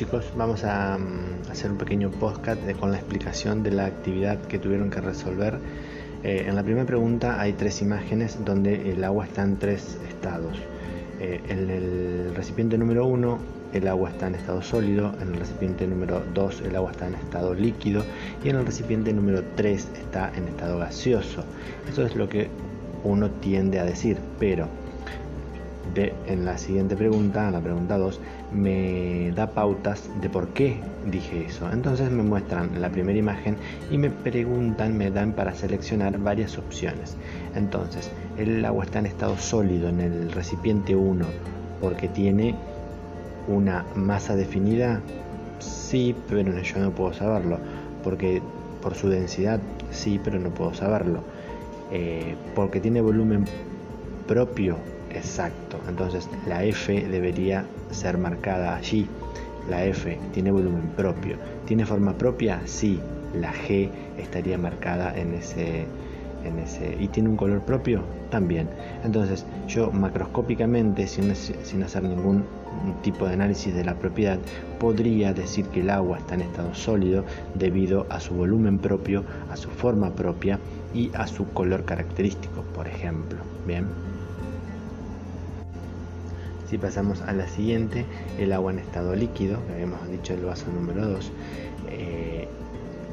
chicos, vamos a mm, hacer un pequeño podcast con la explicación de la actividad que tuvieron que resolver. Eh, en la primera pregunta hay tres imágenes donde el agua está en tres estados. Eh, en el recipiente número 1 el agua está en estado sólido, en el recipiente número 2 el agua está en estado líquido y en el recipiente número 3 está en estado gaseoso. Eso es lo que uno tiende a decir, pero en la siguiente pregunta, en la pregunta 2, me da pautas de por qué dije eso. Entonces me muestran la primera imagen y me preguntan, me dan para seleccionar varias opciones. Entonces, el agua está en estado sólido en el recipiente 1 porque tiene una masa definida. Sí, pero yo no puedo saberlo. Porque por su densidad, sí, pero no puedo saberlo. Eh, porque tiene volumen propio, exacto. Entonces la F debería ser marcada allí. La F tiene volumen propio. ¿Tiene forma propia? Sí. La G estaría marcada en ese, en ese. ¿Y tiene un color propio? También. Entonces yo macroscópicamente, sin, sin hacer ningún tipo de análisis de la propiedad, podría decir que el agua está en estado sólido debido a su volumen propio, a su forma propia y a su color característico, por ejemplo. Bien. Si pasamos a la siguiente, el agua en estado líquido, que habíamos dicho el vaso número 2, eh,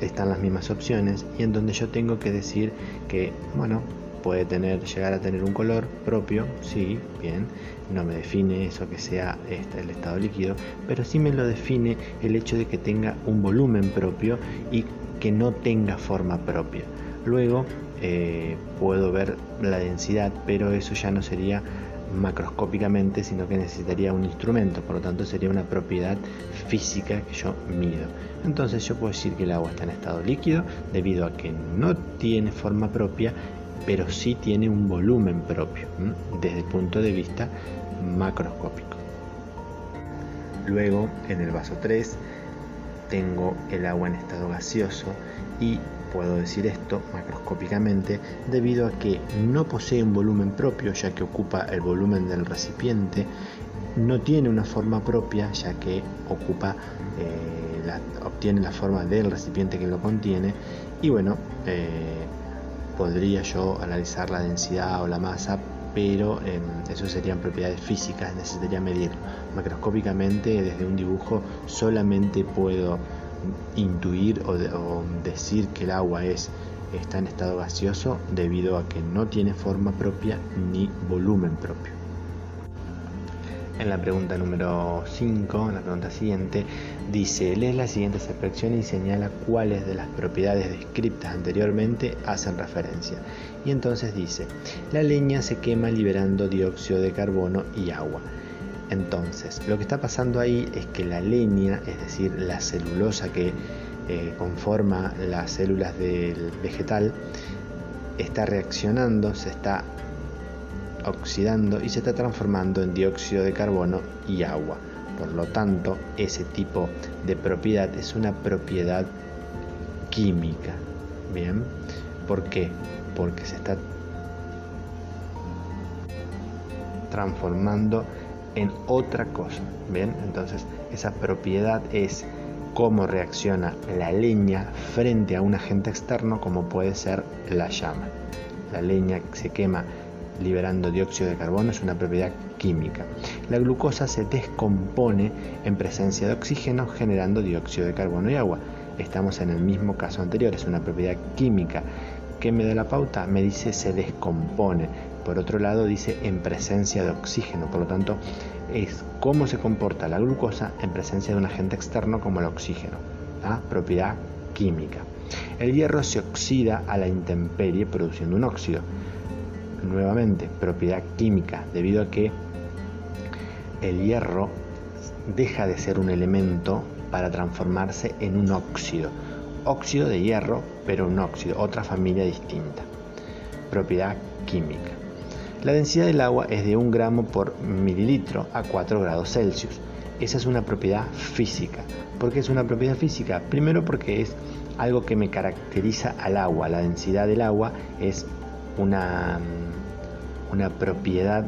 están las mismas opciones y en donde yo tengo que decir que, bueno, puede tener, llegar a tener un color propio, sí, bien, no me define eso que sea este, el estado líquido, pero sí me lo define el hecho de que tenga un volumen propio y que no tenga forma propia. Luego eh, puedo ver la densidad, pero eso ya no sería macroscópicamente, sino que necesitaría un instrumento, por lo tanto sería una propiedad física que yo mido. Entonces yo puedo decir que el agua está en estado líquido debido a que no tiene forma propia, pero sí tiene un volumen propio desde el punto de vista macroscópico. Luego, en el vaso 3, tengo el agua en estado gaseoso y Puedo decir esto macroscópicamente debido a que no posee un volumen propio ya que ocupa el volumen del recipiente, no tiene una forma propia ya que ocupa, eh, obtiene la forma del recipiente que lo contiene y bueno, eh, podría yo analizar la densidad o la masa pero em, eso serían propiedades físicas, necesitaría medirlo. Macroscópicamente desde un dibujo solamente puedo intuir o, decir que el agua es está en estado gaseoso debido a que no tiene forma propia ni volumen propio. En la pregunta número 5, en la pregunta siguiente, dice, lee la siguiente expresión y señala cuáles de las propiedades descritas anteriormente hacen referencia. Y entonces dice, la leña se quema liberando dióxido de carbono y agua. Entonces, lo que está pasando ahí es que la leña, es decir, la celulosa que eh, conforma las células del vegetal, está reaccionando, se está oxidando y se está transformando en dióxido de carbono y agua. Por lo tanto, ese tipo de propiedad es una propiedad química. Bien, ¿por qué? Porque se está transformando en otra cosa. Bien, entonces esa propiedad es cómo reacciona la leña frente a un agente externo como puede ser la llama. La leña se quema liberando dióxido de carbono es una propiedad química. La glucosa se descompone en presencia de oxígeno generando dióxido de carbono y agua. Estamos en el mismo caso anterior, es una propiedad química. ¿Qué me da la pauta? Me dice se descompone. Por otro lado dice en presencia de oxígeno, por lo tanto es cómo se comporta la glucosa en presencia de un agente externo como el oxígeno, ¿ah? propiedad química. El hierro se oxida a la intemperie produciendo un óxido. Nuevamente, propiedad química, debido a que el hierro deja de ser un elemento para transformarse en un óxido. Óxido de hierro, pero un óxido, otra familia distinta. Propiedad química. La densidad del agua es de 1 gramo por mililitro a 4 grados Celsius. Esa es una propiedad física. ¿Por qué es una propiedad física? Primero porque es algo que me caracteriza al agua. La densidad del agua es una, una propiedad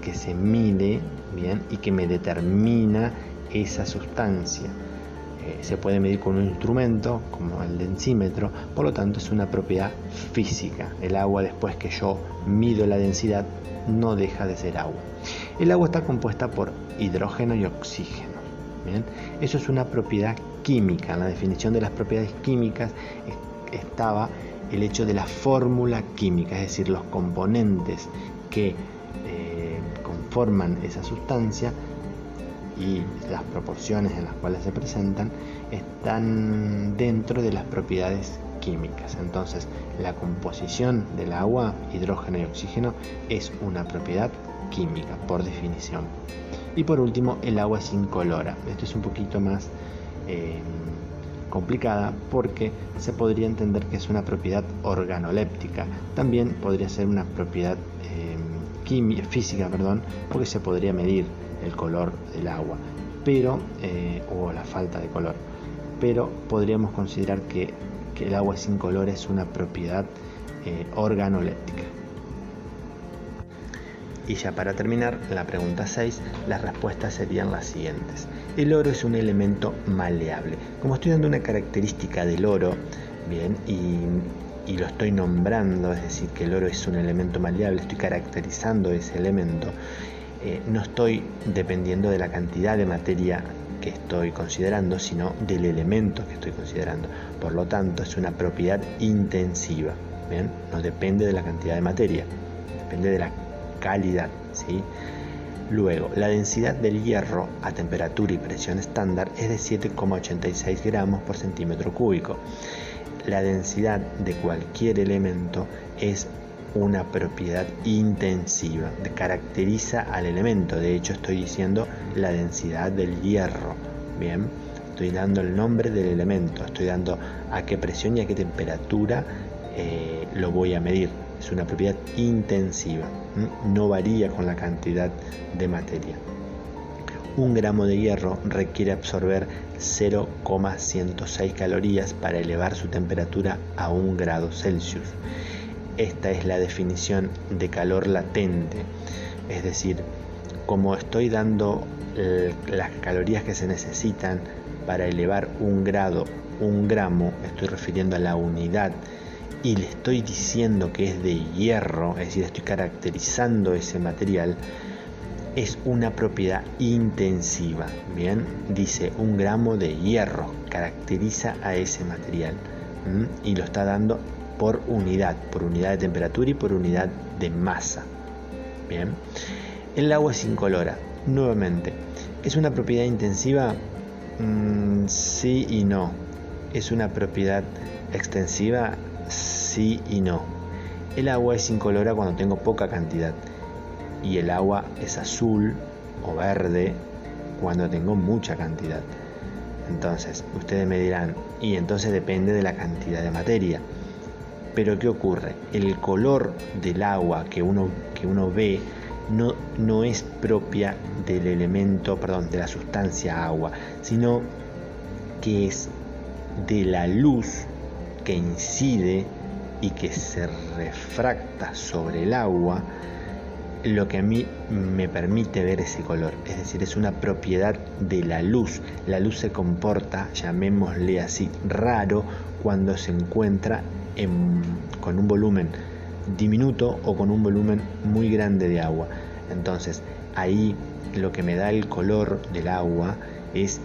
que se mide bien y que me determina esa sustancia eh, se puede medir con un instrumento como el densímetro, por lo tanto es una propiedad física. El agua después que yo mido la densidad no deja de ser agua. El agua está compuesta por hidrógeno y oxígeno. Eso es una propiedad química. En la definición de las propiedades químicas estaba el hecho de la fórmula química, es decir, los componentes que eh, conforman esa sustancia y las proporciones en las cuales se presentan están dentro de las propiedades químicas. Entonces, la composición del agua, hidrógeno y oxígeno, es una propiedad química por definición. Y por último, el agua es incolora. Esto es un poquito más eh, complicada porque se podría entender que es una propiedad organoléptica. También podría ser una propiedad eh, física, perdón, porque se podría medir el color del agua, pero eh, o la falta de color. Pero podríamos considerar que, el agua sin color es una propiedad eh, organoléptica. Y ya para terminar, la pregunta 6, las respuestas serían las siguientes. El oro es un elemento maleable. Como estoy dando una característica del oro, bien, y, lo estoy nombrando, es decir, que el oro es un elemento maleable, estoy caracterizando ese elemento, eh, no estoy dependiendo de la cantidad de materia que estoy considerando, sino del elemento que estoy considerando. Por lo tanto, es una propiedad intensiva. ¿bien? No depende de la cantidad de materia, depende de la calidad. ¿sí? Luego, la densidad del hierro a temperatura y presión estándar es de 7,86 gramos por centímetro cúbico. La densidad de cualquier elemento es una propiedad intensiva, caracteriza al elemento. De hecho, estoy diciendo la densidad del hierro. Bien, estoy dando el nombre del elemento, estoy dando a qué presión y a qué temperatura eh, lo voy a medir es una propiedad intensiva, no varía con la cantidad de materia. Un gramo de hierro requiere absorber 0,106 calorías para elevar su temperatura a 1 grado Celsius. Esta es la definición de calor latente, es decir, como estoy dando las calorías que se necesitan para elevar un grado, un gramo, estoy refiriendo a la unidad y le estoy diciendo que es de hierro, es decir, estoy caracterizando ese material, es una propiedad intensiva. Bien, dice un gramo de hierro, caracteriza a ese material y lo está dando por unidad, por unidad de temperatura y por unidad de masa. Bien, el agua es incolora, nuevamente, ¿es una propiedad intensiva? Mm, sí y no. ¿Es una propiedad extensiva? sí y no. El agua es incolora cuando tengo poca cantidad y el agua es azul o verde cuando tengo mucha cantidad. Entonces, ustedes me dirán, y entonces depende de la cantidad de materia. Pero ¿qué ocurre? El color del agua que uno, que uno ve no, no es propia del elemento, perdón, de la sustancia agua, sino que es de la luz que incide y que se refracta sobre el agua, lo que a mí me permite ver ese color. Es decir, es una propiedad de la luz. La luz se comporta, llamémosle así, raro cuando se encuentra con un volumen diminuto o con un volumen muy grande de agua. Entonces, ahí lo que me da el color del agua es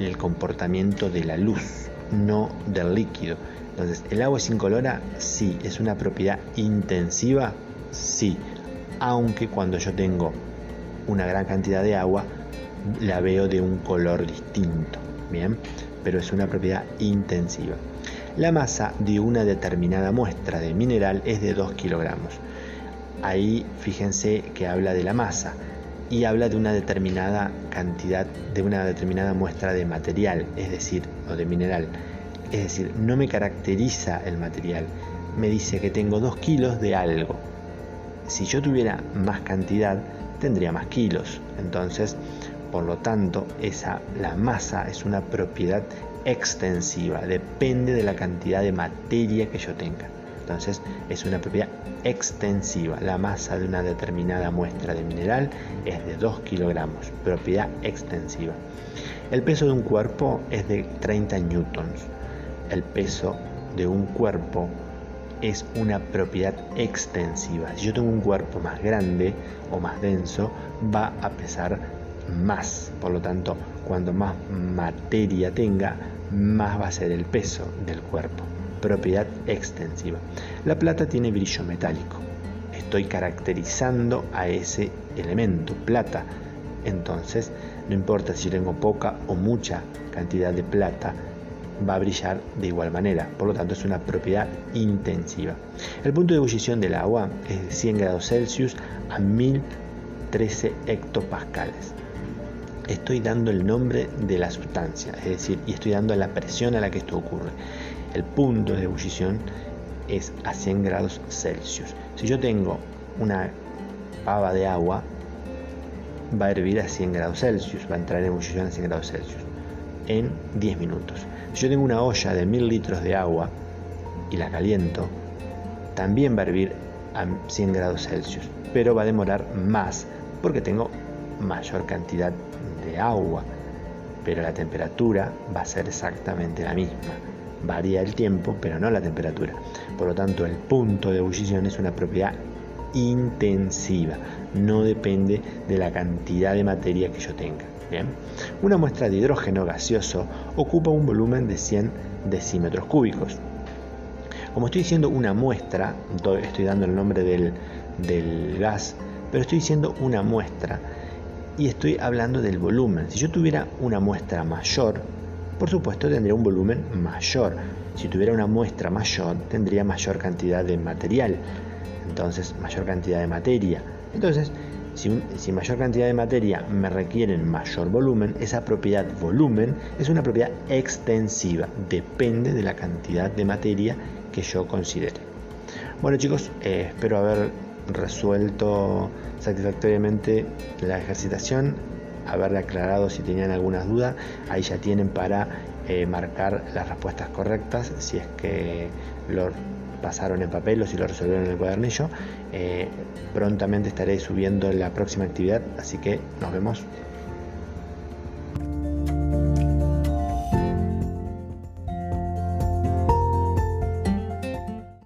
el comportamiento de la luz, no del líquido. Entonces, ¿el agua es incolora? Sí. ¿Es una propiedad intensiva? Sí. Aunque cuando yo tengo una gran cantidad de agua, la veo de un color distinto. Bien, pero es una propiedad intensiva. La masa de una determinada muestra de mineral es de 2 kilogramos. Ahí fíjense que habla de la masa y habla de una determinada cantidad, de una determinada muestra de material, es decir, o de mineral. Es decir, no me caracteriza el material, me dice que tengo 2 kilos de algo. Si yo tuviera más cantidad, tendría más kilos. Entonces, por lo tanto, esa, la masa es una propiedad extensiva, depende de la cantidad de materia que yo tenga. Entonces es una propiedad extensiva. La masa de una determinada muestra de mineral es de 2 kilogramos, propiedad extensiva. El peso de un cuerpo es de 30 newtons. El peso de un cuerpo es una propiedad extensiva. Si yo tengo un cuerpo más grande o más denso, va a pesar más. Por lo tanto, cuando más materia tenga, más va a ser el peso del cuerpo. Propiedad extensiva. La plata tiene brillo metálico. Estoy caracterizando a ese elemento, plata. Entonces, no importa si tengo poca o mucha cantidad de plata, va a brillar de igual manera. Por lo tanto, es una propiedad intensiva. El punto de ebullición del agua es de 100 grados Celsius a 1013 hectopascales estoy dando el nombre de la sustancia, es decir, y estoy dando la presión a la que esto ocurre. El punto de ebullición es a 100 grados Celsius. Si yo tengo una pava de agua, va a hervir a 100 grados Celsius, va a entrar en ebullición a 100 grados Celsius en 10 minutos. Si yo tengo una olla de 1000 litros de agua y la caliento, también va a hervir a 100 grados Celsius, pero va a demorar más porque tengo mayor cantidad de agua, pero la temperatura va a ser exactamente la misma. Varía el tiempo, pero no la temperatura. Por lo tanto, el punto de ebullición es una propiedad intensiva, no depende de la cantidad de materia que yo tenga. Bien. Una muestra de hidrógeno gaseoso ocupa un volumen de 100 decímetros cúbicos. Como estoy diciendo una muestra, estoy dando el nombre del, del gas, pero estoy diciendo una muestra, y estoy hablando del volumen. Si yo tuviera una muestra mayor, por supuesto tendría un volumen mayor. Si tuviera una muestra mayor, tendría mayor cantidad de material. Entonces, mayor cantidad de materia. Entonces, si, si, mayor cantidad de materia me requieren mayor volumen, esa propiedad volumen es una propiedad extensiva. Depende de la cantidad de materia que yo considere. Bueno chicos, eh, espero haber resuelto satisfactoriamente la ejercitación, haberle aclarado si tenían algunas dudas, ahí ya tienen para eh, marcar las respuestas correctas si es que lo pasaron en papel o si lo resolvieron en el cuadernillo. Eh, prontamente estaré subiendo la próxima actividad, así que nos vemos.